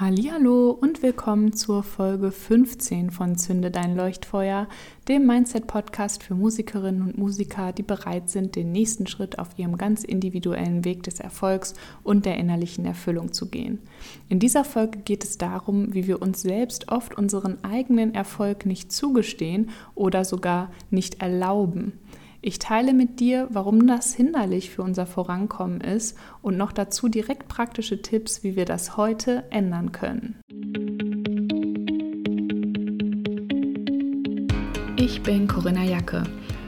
Hallo und willkommen zur Folge 15 von Zünde dein Leuchtfeuer, dem Mindset Podcast für Musikerinnen und Musiker, die bereit sind, den nächsten Schritt auf ihrem ganz individuellen Weg des Erfolgs und der innerlichen Erfüllung zu gehen. In dieser Folge geht es darum, wie wir uns selbst oft unseren eigenen Erfolg nicht zugestehen oder sogar nicht erlauben. Ich teile mit dir, warum das hinderlich für unser Vorankommen ist und noch dazu direkt praktische Tipps, wie wir das heute ändern können. Ich bin Corinna Jacke.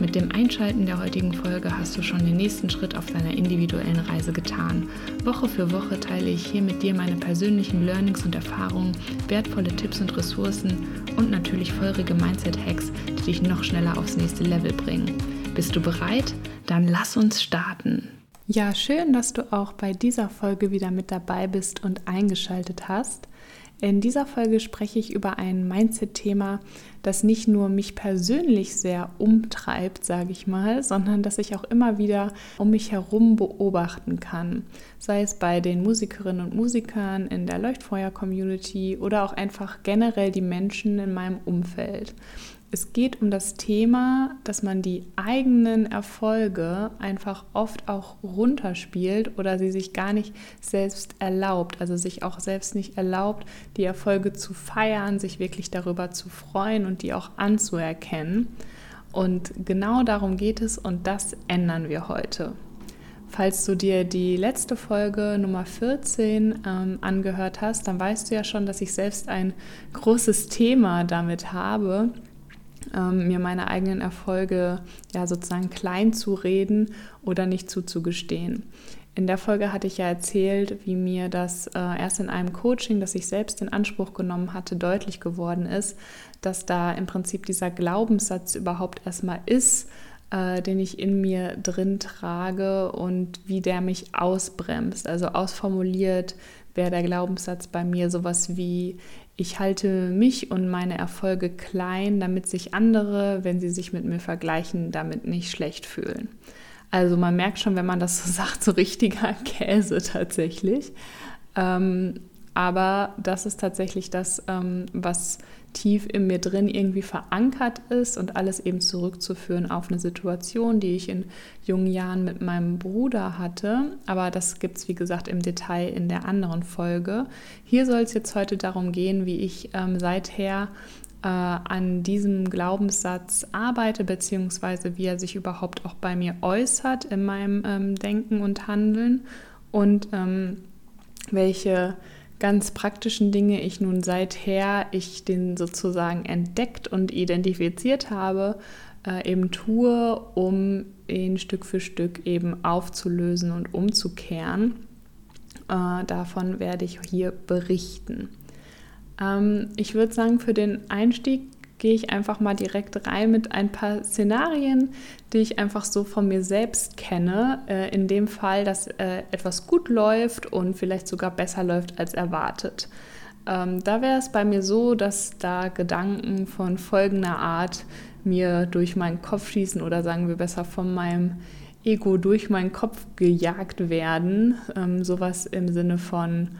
Mit dem Einschalten der heutigen Folge hast du schon den nächsten Schritt auf deiner individuellen Reise getan. Woche für Woche teile ich hier mit dir meine persönlichen Learnings und Erfahrungen, wertvolle Tipps und Ressourcen und natürlich feurige Mindset-Hacks, die dich noch schneller aufs nächste Level bringen. Bist du bereit? Dann lass uns starten. Ja, schön, dass du auch bei dieser Folge wieder mit dabei bist und eingeschaltet hast. In dieser Folge spreche ich über ein Mindset-Thema, das nicht nur mich persönlich sehr umtreibt, sage ich mal, sondern das ich auch immer wieder um mich herum beobachten kann. Sei es bei den Musikerinnen und Musikern in der Leuchtfeuer-Community oder auch einfach generell die Menschen in meinem Umfeld. Es geht um das Thema, dass man die eigenen Erfolge einfach oft auch runterspielt oder sie sich gar nicht selbst erlaubt, also sich auch selbst nicht erlaubt, die Erfolge zu feiern, sich wirklich darüber zu freuen und die auch anzuerkennen. Und genau darum geht es und das ändern wir heute. Falls du dir die letzte Folge Nummer 14 ähm, angehört hast, dann weißt du ja schon, dass ich selbst ein großes Thema damit habe ähm, mir meine eigenen Erfolge ja sozusagen klein zu reden oder nicht zuzugestehen. In der Folge hatte ich ja erzählt, wie mir das äh, erst in einem Coaching, das ich selbst in Anspruch genommen hatte, deutlich geworden ist, dass da im Prinzip dieser Glaubenssatz überhaupt erstmal ist, äh, den ich in mir drin trage und wie der mich ausbremst. Also ausformuliert wäre der Glaubenssatz bei mir sowas wie, ich halte mich und meine Erfolge klein, damit sich andere, wenn sie sich mit mir vergleichen, damit nicht schlecht fühlen. Also man merkt schon, wenn man das so sagt, so richtiger Käse tatsächlich. Ähm, aber das ist tatsächlich das, ähm, was tief in mir drin irgendwie verankert ist und alles eben zurückzuführen auf eine Situation, die ich in jungen Jahren mit meinem Bruder hatte. Aber das gibt es, wie gesagt, im Detail in der anderen Folge. Hier soll es jetzt heute darum gehen, wie ich ähm, seither äh, an diesem Glaubenssatz arbeite, beziehungsweise wie er sich überhaupt auch bei mir äußert in meinem ähm, Denken und Handeln und ähm, welche ganz praktischen Dinge ich nun seither ich den sozusagen entdeckt und identifiziert habe, äh, eben tue, um ihn Stück für Stück eben aufzulösen und umzukehren. Äh, davon werde ich hier berichten. Ähm, ich würde sagen, für den Einstieg gehe ich einfach mal direkt rein mit ein paar Szenarien, die ich einfach so von mir selbst kenne. Äh, in dem Fall, dass äh, etwas gut läuft und vielleicht sogar besser läuft als erwartet. Ähm, da wäre es bei mir so, dass da Gedanken von folgender Art mir durch meinen Kopf schießen oder sagen wir besser von meinem Ego durch meinen Kopf gejagt werden. Ähm, sowas im Sinne von,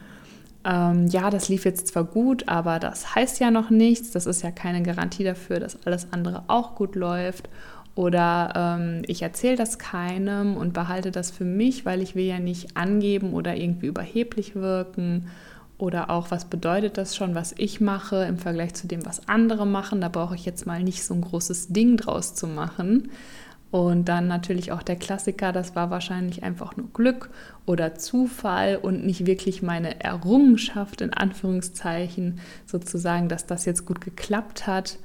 ähm, ja, das lief jetzt zwar gut, aber das heißt ja noch nichts. Das ist ja keine Garantie dafür, dass alles andere auch gut läuft. Oder ähm, ich erzähle das keinem und behalte das für mich, weil ich will ja nicht angeben oder irgendwie überheblich wirken. Oder auch, was bedeutet das schon, was ich mache im Vergleich zu dem, was andere machen. Da brauche ich jetzt mal nicht so ein großes Ding draus zu machen. Und dann natürlich auch der Klassiker, das war wahrscheinlich einfach nur Glück oder Zufall und nicht wirklich meine Errungenschaft in Anführungszeichen sozusagen, dass das jetzt gut geklappt hat.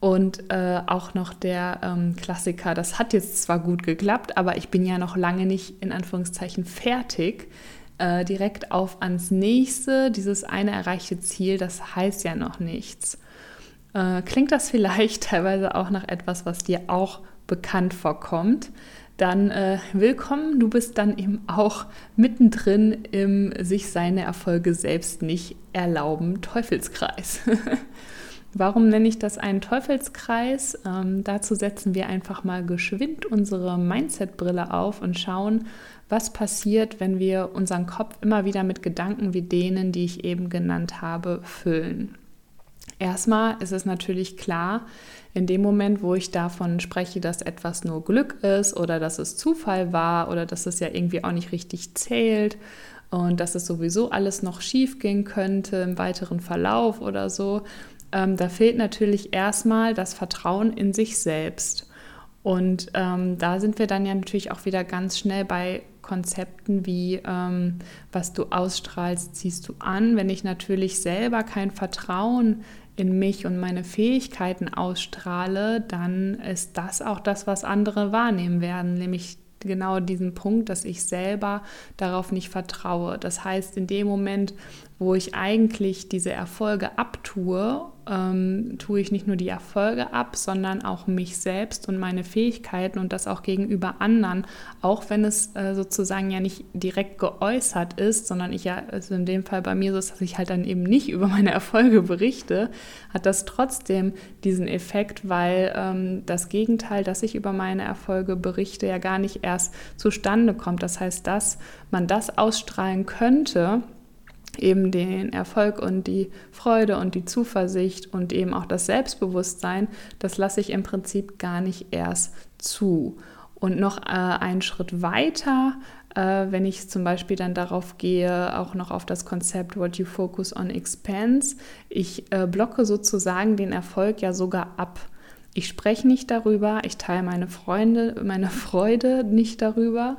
Und äh, auch noch der ähm, Klassiker, das hat jetzt zwar gut geklappt, aber ich bin ja noch lange nicht in Anführungszeichen fertig. Äh, direkt auf ans nächste, dieses eine erreichte Ziel, das heißt ja noch nichts. Äh, klingt das vielleicht teilweise auch nach etwas, was dir auch bekannt vorkommt, dann äh, willkommen. Du bist dann eben auch mittendrin im sich seine Erfolge selbst nicht erlauben Teufelskreis. Warum nenne ich das einen Teufelskreis? Ähm, dazu setzen wir einfach mal geschwind unsere Mindset-Brille auf und schauen, was passiert, wenn wir unseren Kopf immer wieder mit Gedanken wie denen, die ich eben genannt habe, füllen. Erstmal ist es natürlich klar, in dem Moment, wo ich davon spreche, dass etwas nur Glück ist oder dass es Zufall war oder dass es ja irgendwie auch nicht richtig zählt und dass es sowieso alles noch schief gehen könnte im weiteren Verlauf oder so, ähm, da fehlt natürlich erstmal das Vertrauen in sich selbst. Und ähm, da sind wir dann ja natürlich auch wieder ganz schnell bei Konzepten wie, ähm, was du ausstrahlst, ziehst du an. Wenn ich natürlich selber kein Vertrauen in mich und meine Fähigkeiten ausstrahle, dann ist das auch das, was andere wahrnehmen werden, nämlich genau diesen Punkt, dass ich selber darauf nicht vertraue. Das heißt, in dem Moment, wo ich eigentlich diese Erfolge abtue, ähm, tue ich nicht nur die Erfolge ab, sondern auch mich selbst und meine Fähigkeiten und das auch gegenüber anderen, auch wenn es äh, sozusagen ja nicht direkt geäußert ist, sondern ich ja, also in dem Fall bei mir so ist, dass ich halt dann eben nicht über meine Erfolge berichte, hat das trotzdem diesen Effekt, weil ähm, das Gegenteil, dass ich über meine Erfolge berichte, ja gar nicht erst zustande kommt. Das heißt, dass man das ausstrahlen könnte, eben den Erfolg und die Freude und die Zuversicht und eben auch das Selbstbewusstsein, das lasse ich im Prinzip gar nicht erst zu. Und noch äh, einen Schritt weiter, äh, wenn ich zum Beispiel dann darauf gehe, auch noch auf das Konzept What You Focus on Expense, ich äh, blocke sozusagen den Erfolg ja sogar ab. Ich spreche nicht darüber, ich teile meine Freunde, meine Freude nicht darüber,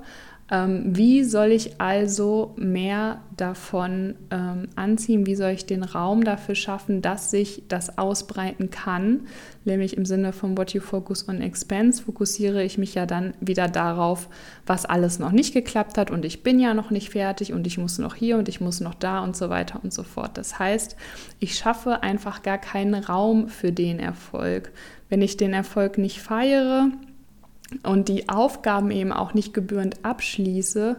ähm, wie soll ich also mehr davon ähm, anziehen? Wie soll ich den Raum dafür schaffen, dass sich das ausbreiten kann? Nämlich im Sinne von What You Focus on Expense fokussiere ich mich ja dann wieder darauf, was alles noch nicht geklappt hat und ich bin ja noch nicht fertig und ich muss noch hier und ich muss noch da und so weiter und so fort. Das heißt, ich schaffe einfach gar keinen Raum für den Erfolg. Wenn ich den Erfolg nicht feiere, und die Aufgaben eben auch nicht gebührend abschließe,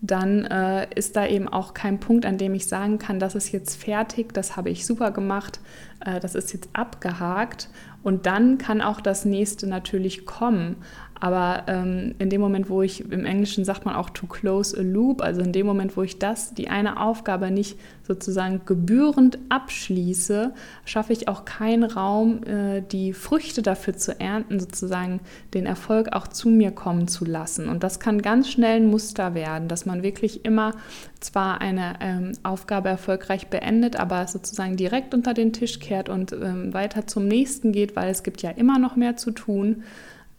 dann äh, ist da eben auch kein Punkt, an dem ich sagen kann, das ist jetzt fertig, das habe ich super gemacht, äh, das ist jetzt abgehakt. Und dann kann auch das nächste natürlich kommen. Aber ähm, in dem Moment, wo ich, im Englischen sagt man auch to close a loop, also in dem Moment, wo ich das, die eine Aufgabe nicht sozusagen gebührend abschließe, schaffe ich auch keinen Raum, äh, die Früchte dafür zu ernten, sozusagen den Erfolg auch zu mir kommen zu lassen. Und das kann ganz schnell ein Muster werden, dass man wirklich immer zwar eine ähm, Aufgabe erfolgreich beendet, aber sozusagen direkt unter den Tisch kehrt und ähm, weiter zum nächsten geht, weil es gibt ja immer noch mehr zu tun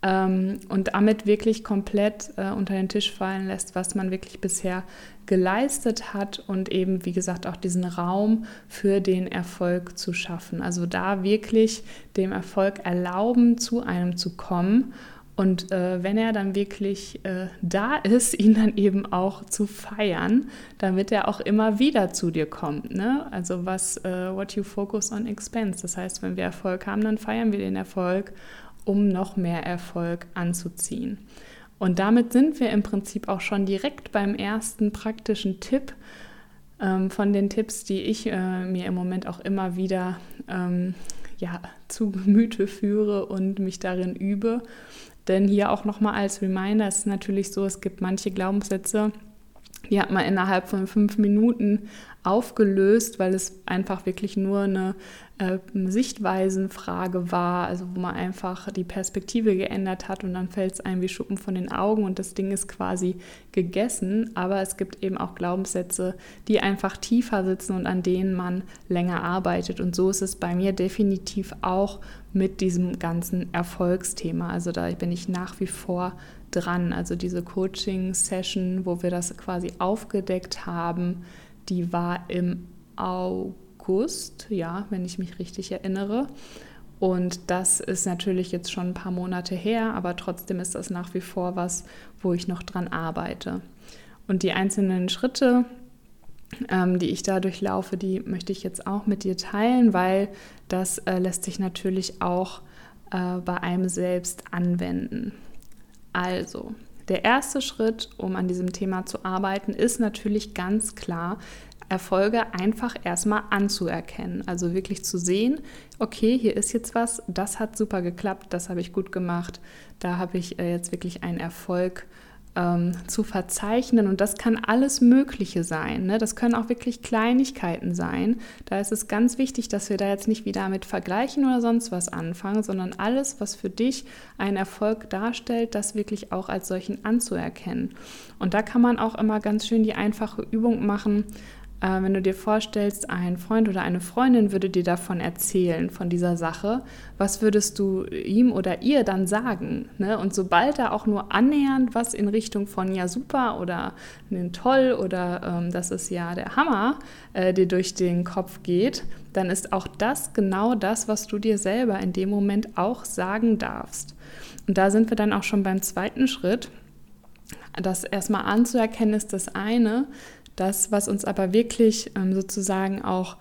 ähm, und damit wirklich komplett äh, unter den Tisch fallen lässt, was man wirklich bisher geleistet hat und eben, wie gesagt, auch diesen Raum für den Erfolg zu schaffen. Also da wirklich dem Erfolg erlauben, zu einem zu kommen. Und äh, wenn er dann wirklich äh, da ist, ihn dann eben auch zu feiern, damit er auch immer wieder zu dir kommt. Ne? Also was, äh, what you focus on expense. Das heißt, wenn wir Erfolg haben, dann feiern wir den Erfolg um noch mehr Erfolg anzuziehen. Und damit sind wir im Prinzip auch schon direkt beim ersten praktischen Tipp ähm, von den Tipps, die ich äh, mir im Moment auch immer wieder ähm, ja, zu Gemüte führe und mich darin übe. Denn hier auch nochmal als Reminder, es ist natürlich so, es gibt manche Glaubenssätze, die hat man innerhalb von fünf Minuten aufgelöst, weil es einfach wirklich nur eine äh, Sichtweisenfrage war, also wo man einfach die Perspektive geändert hat und dann fällt es einem wie Schuppen von den Augen und das Ding ist quasi gegessen. Aber es gibt eben auch Glaubenssätze, die einfach tiefer sitzen und an denen man länger arbeitet. Und so ist es bei mir definitiv auch mit diesem ganzen Erfolgsthema. Also da bin ich nach wie vor dran. Also diese Coaching-Session, wo wir das quasi aufgedeckt haben, die war im August, ja, wenn ich mich richtig erinnere. Und das ist natürlich jetzt schon ein paar Monate her, aber trotzdem ist das nach wie vor was, wo ich noch dran arbeite. Und die einzelnen Schritte, ähm, die ich da durchlaufe, die möchte ich jetzt auch mit dir teilen, weil das äh, lässt sich natürlich auch äh, bei einem selbst anwenden. Also, der erste Schritt, um an diesem Thema zu arbeiten, ist natürlich ganz klar, Erfolge einfach erstmal anzuerkennen. Also wirklich zu sehen, okay, hier ist jetzt was, das hat super geklappt, das habe ich gut gemacht, da habe ich äh, jetzt wirklich einen Erfolg ähm, zu verzeichnen. Und das kann alles Mögliche sein. Ne? Das können auch wirklich Kleinigkeiten sein. Da ist es ganz wichtig, dass wir da jetzt nicht wieder mit vergleichen oder sonst was anfangen, sondern alles, was für dich einen Erfolg darstellt, das wirklich auch als solchen anzuerkennen. Und da kann man auch immer ganz schön die einfache Übung machen, äh, wenn du dir vorstellst, ein Freund oder eine Freundin würde dir davon erzählen, von dieser Sache, was würdest du ihm oder ihr dann sagen? Ne? Und sobald da auch nur annähernd was in Richtung von ja super oder ne, toll oder ähm, das ist ja der Hammer äh, dir durch den Kopf geht, dann ist auch das genau das, was du dir selber in dem Moment auch sagen darfst. Und da sind wir dann auch schon beim zweiten Schritt. Das erstmal anzuerkennen ist das eine, das, was uns aber wirklich ähm, sozusagen auch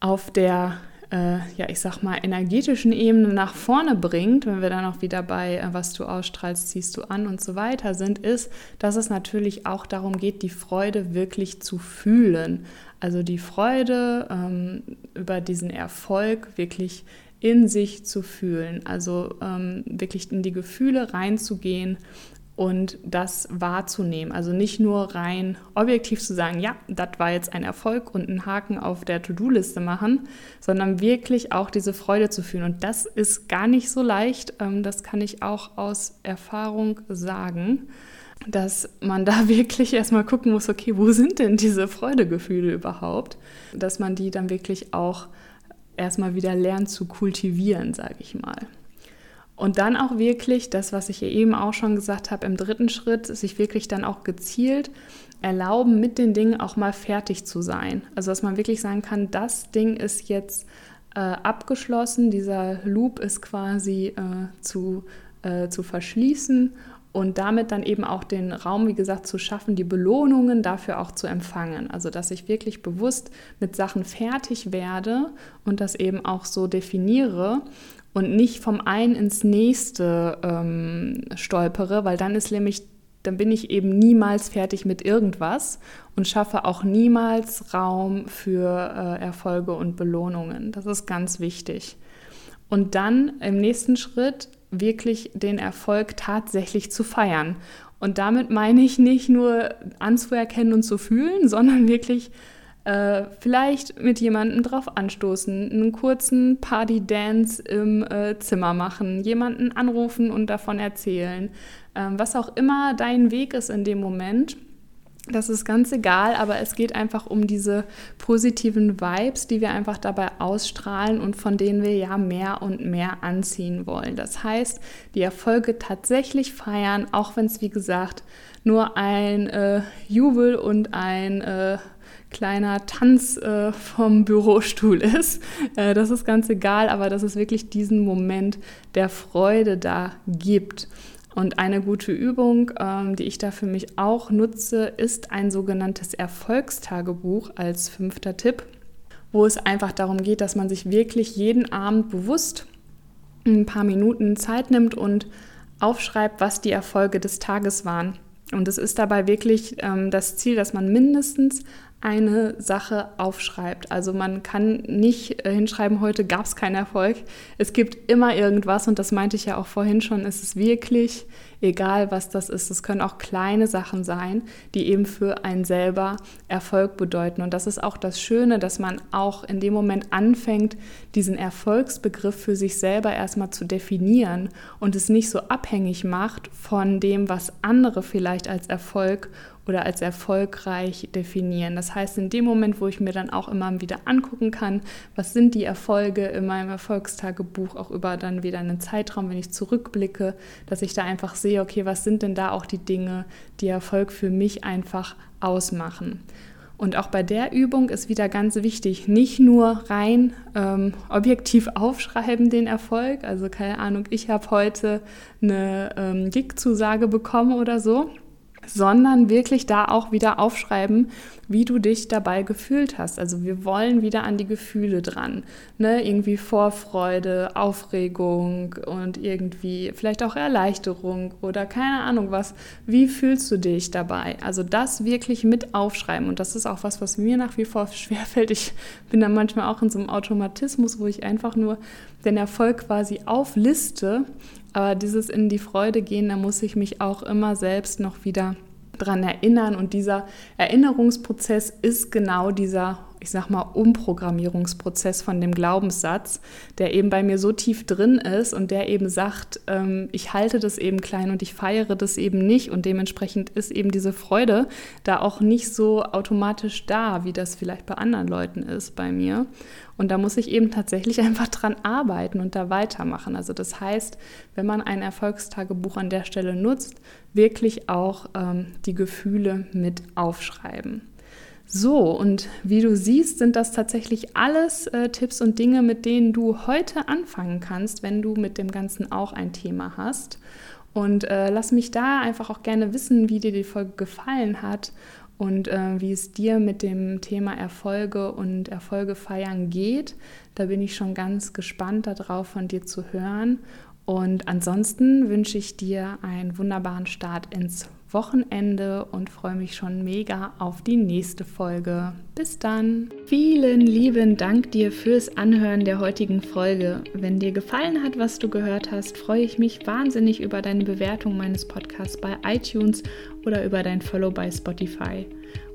auf der, äh, ja, ich sag mal, energetischen Ebene nach vorne bringt, wenn wir dann auch wieder bei, äh, was du ausstrahlst, ziehst du an und so weiter sind, ist, dass es natürlich auch darum geht, die Freude wirklich zu fühlen. Also die Freude ähm, über diesen Erfolg wirklich in sich zu fühlen, also ähm, wirklich in die Gefühle reinzugehen und das wahrzunehmen. Also nicht nur rein objektiv zu sagen, ja, das war jetzt ein Erfolg und einen Haken auf der To-Do-Liste machen, sondern wirklich auch diese Freude zu fühlen. Und das ist gar nicht so leicht. Ähm, das kann ich auch aus Erfahrung sagen, dass man da wirklich erstmal gucken muss, okay, wo sind denn diese Freudegefühle überhaupt? Dass man die dann wirklich auch erstmal wieder lernt zu kultivieren, sage ich mal. Und dann auch wirklich, das, was ich eben auch schon gesagt habe, im dritten Schritt, sich wirklich dann auch gezielt erlauben, mit den Dingen auch mal fertig zu sein. Also dass man wirklich sagen kann, das Ding ist jetzt äh, abgeschlossen, dieser Loop ist quasi äh, zu, äh, zu verschließen und damit dann eben auch den Raum, wie gesagt, zu schaffen, die Belohnungen dafür auch zu empfangen. Also dass ich wirklich bewusst mit Sachen fertig werde und das eben auch so definiere und nicht vom einen ins nächste ähm, stolpere, weil dann ist nämlich, dann bin ich eben niemals fertig mit irgendwas und schaffe auch niemals Raum für äh, Erfolge und Belohnungen. Das ist ganz wichtig. Und dann im nächsten Schritt wirklich den Erfolg tatsächlich zu feiern. Und damit meine ich nicht nur anzuerkennen und zu fühlen, sondern wirklich äh, vielleicht mit jemandem drauf anstoßen, einen kurzen Party-Dance im äh, Zimmer machen, jemanden anrufen und davon erzählen. Ähm, was auch immer dein Weg ist in dem Moment, das ist ganz egal, aber es geht einfach um diese positiven Vibes, die wir einfach dabei ausstrahlen und von denen wir ja mehr und mehr anziehen wollen. Das heißt, die Erfolge tatsächlich feiern, auch wenn es, wie gesagt, nur ein äh, Jubel und ein äh, kleiner Tanz äh, vom Bürostuhl ist. Äh, das ist ganz egal, aber dass es wirklich diesen Moment der Freude da gibt. Und eine gute Übung, ähm, die ich da für mich auch nutze, ist ein sogenanntes Erfolgstagebuch als fünfter Tipp, wo es einfach darum geht, dass man sich wirklich jeden Abend bewusst ein paar Minuten Zeit nimmt und aufschreibt, was die Erfolge des Tages waren. Und es ist dabei wirklich ähm, das Ziel, dass man mindestens eine Sache aufschreibt. Also man kann nicht äh, hinschreiben, heute gab es keinen Erfolg. Es gibt immer irgendwas und das meinte ich ja auch vorhin schon. Es ist wirklich egal, was das ist. Es können auch kleine Sachen sein, die eben für einen selber Erfolg bedeuten. Und das ist auch das Schöne, dass man auch in dem Moment anfängt, diesen Erfolgsbegriff für sich selber erstmal zu definieren und es nicht so abhängig macht von dem, was andere vielleicht als Erfolg oder als erfolgreich definieren. Das heißt, in dem Moment, wo ich mir dann auch immer wieder angucken kann, was sind die Erfolge in meinem Erfolgstagebuch, auch über dann wieder einen Zeitraum, wenn ich zurückblicke, dass ich da einfach sehe, okay, was sind denn da auch die Dinge, die Erfolg für mich einfach ausmachen. Und auch bei der Übung ist wieder ganz wichtig, nicht nur rein ähm, objektiv aufschreiben den Erfolg. Also keine Ahnung, ich habe heute eine ähm, Gig-Zusage bekommen oder so sondern wirklich da auch wieder aufschreiben, wie du dich dabei gefühlt hast. Also wir wollen wieder an die Gefühle dran. Ne? Irgendwie Vorfreude, Aufregung und irgendwie vielleicht auch Erleichterung oder keine Ahnung was. Wie fühlst du dich dabei? Also das wirklich mit aufschreiben. Und das ist auch was, was mir nach wie vor schwerfällt. Ich bin da manchmal auch in so einem Automatismus, wo ich einfach nur den Erfolg quasi aufliste. Aber dieses in die Freude gehen, da muss ich mich auch immer selbst noch wieder dran erinnern. Und dieser Erinnerungsprozess ist genau dieser, ich sag mal, Umprogrammierungsprozess von dem Glaubenssatz, der eben bei mir so tief drin ist und der eben sagt, ähm, ich halte das eben klein und ich feiere das eben nicht. Und dementsprechend ist eben diese Freude da auch nicht so automatisch da, wie das vielleicht bei anderen Leuten ist bei mir. Und da muss ich eben tatsächlich einfach dran arbeiten und da weitermachen. Also das heißt, wenn man ein Erfolgstagebuch an der Stelle nutzt, wirklich auch ähm, die Gefühle mit aufschreiben. So, und wie du siehst, sind das tatsächlich alles äh, Tipps und Dinge, mit denen du heute anfangen kannst, wenn du mit dem Ganzen auch ein Thema hast. Und äh, lass mich da einfach auch gerne wissen, wie dir die Folge gefallen hat und äh, wie es dir mit dem Thema Erfolge und Erfolge feiern geht. Da bin ich schon ganz gespannt darauf, von dir zu hören. Und ansonsten wünsche ich dir einen wunderbaren Start ins Wochenende und freue mich schon mega auf die nächste Folge. Bis dann. Vielen lieben Dank dir fürs Anhören der heutigen Folge. Wenn dir gefallen hat, was du gehört hast, freue ich mich wahnsinnig über deine Bewertung meines Podcasts bei iTunes oder über dein Follow bei Spotify.